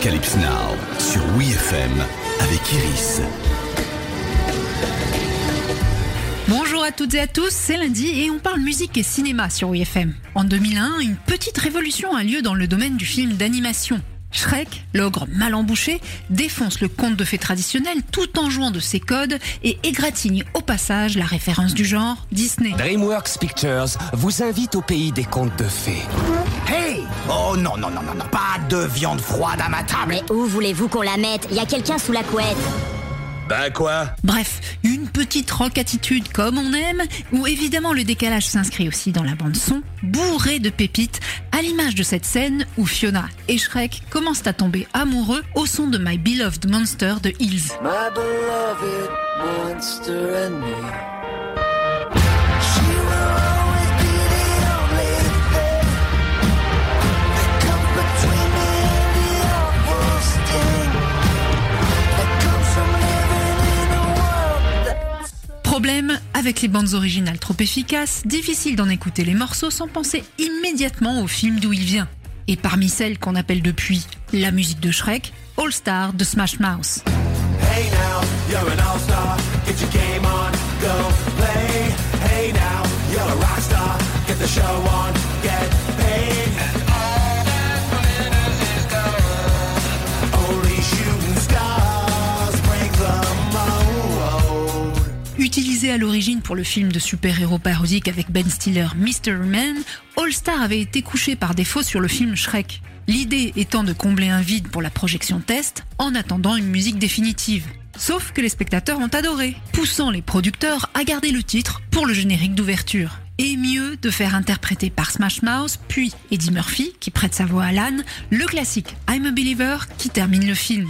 Arocalypse Now sur WeFM avec Iris. Bonjour à toutes et à tous, c'est lundi et on parle musique et cinéma sur WeFM. En 2001, une petite révolution a lieu dans le domaine du film d'animation. Shrek, l'ogre mal embouché, défonce le conte de fées traditionnel tout en jouant de ses codes et égratigne au passage la référence du genre Disney. DreamWorks Pictures vous invite au pays des contes de fées. Hey Oh non, non, non, non, non, pas de viande froide à ma table Mais où voulez-vous qu'on la mette? Il y a quelqu'un sous la couette. Ben quoi? Bref, une petite rock attitude comme on aime, où évidemment le décalage s'inscrit aussi dans la bande son, bourrée de pépites, à l'image de cette scène où Fiona et Shrek commencent à tomber amoureux au son de My Beloved Monster de Hills. My beloved monster and me. Problème, avec les bandes originales trop efficaces, difficile d'en écouter les morceaux sans penser immédiatement au film d'où il vient. Et parmi celles qu'on appelle depuis la musique de Shrek, All Star de Smash Mouth. Utilisé à l'origine pour le film de super-héros parodique avec Ben Stiller, Mystery Man, All Star avait été couché par défaut sur le film Shrek. L'idée étant de combler un vide pour la projection test en attendant une musique définitive. Sauf que les spectateurs ont adoré, poussant les producteurs à garder le titre pour le générique d'ouverture. Et mieux de faire interpréter par Smash Mouth, puis Eddie Murphy, qui prête sa voix à Lan, le classique I'm a Believer qui termine le film.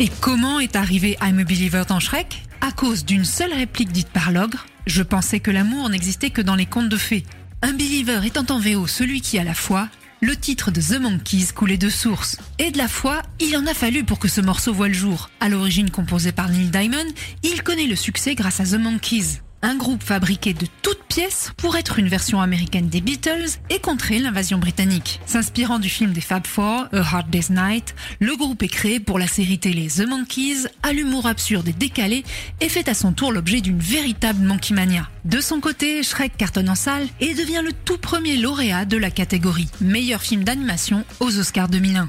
Et comment est arrivé I'm a Believer dans Shrek? À cause d'une seule réplique dite par l'ogre, je pensais que l'amour n'existait que dans les contes de fées. Un believer étant en VO celui qui a la foi, le titre de The Monkeys coulait de source. Et de la foi, il en a fallu pour que ce morceau voie le jour. À l'origine composé par Neil Diamond, il connaît le succès grâce à The Monkeys. Un groupe fabriqué de pièces pour être une version américaine des Beatles et contrer l'invasion britannique. S'inspirant du film des Fab Four, A Hard Day's Night, le groupe est créé pour la série télé The Monkeys, à l'humour absurde et décalé, et fait à son tour l'objet d'une véritable Monkey Mania. De son côté, Shrek cartonne en salle et devient le tout premier lauréat de la catégorie meilleur film d'animation aux Oscars 2001.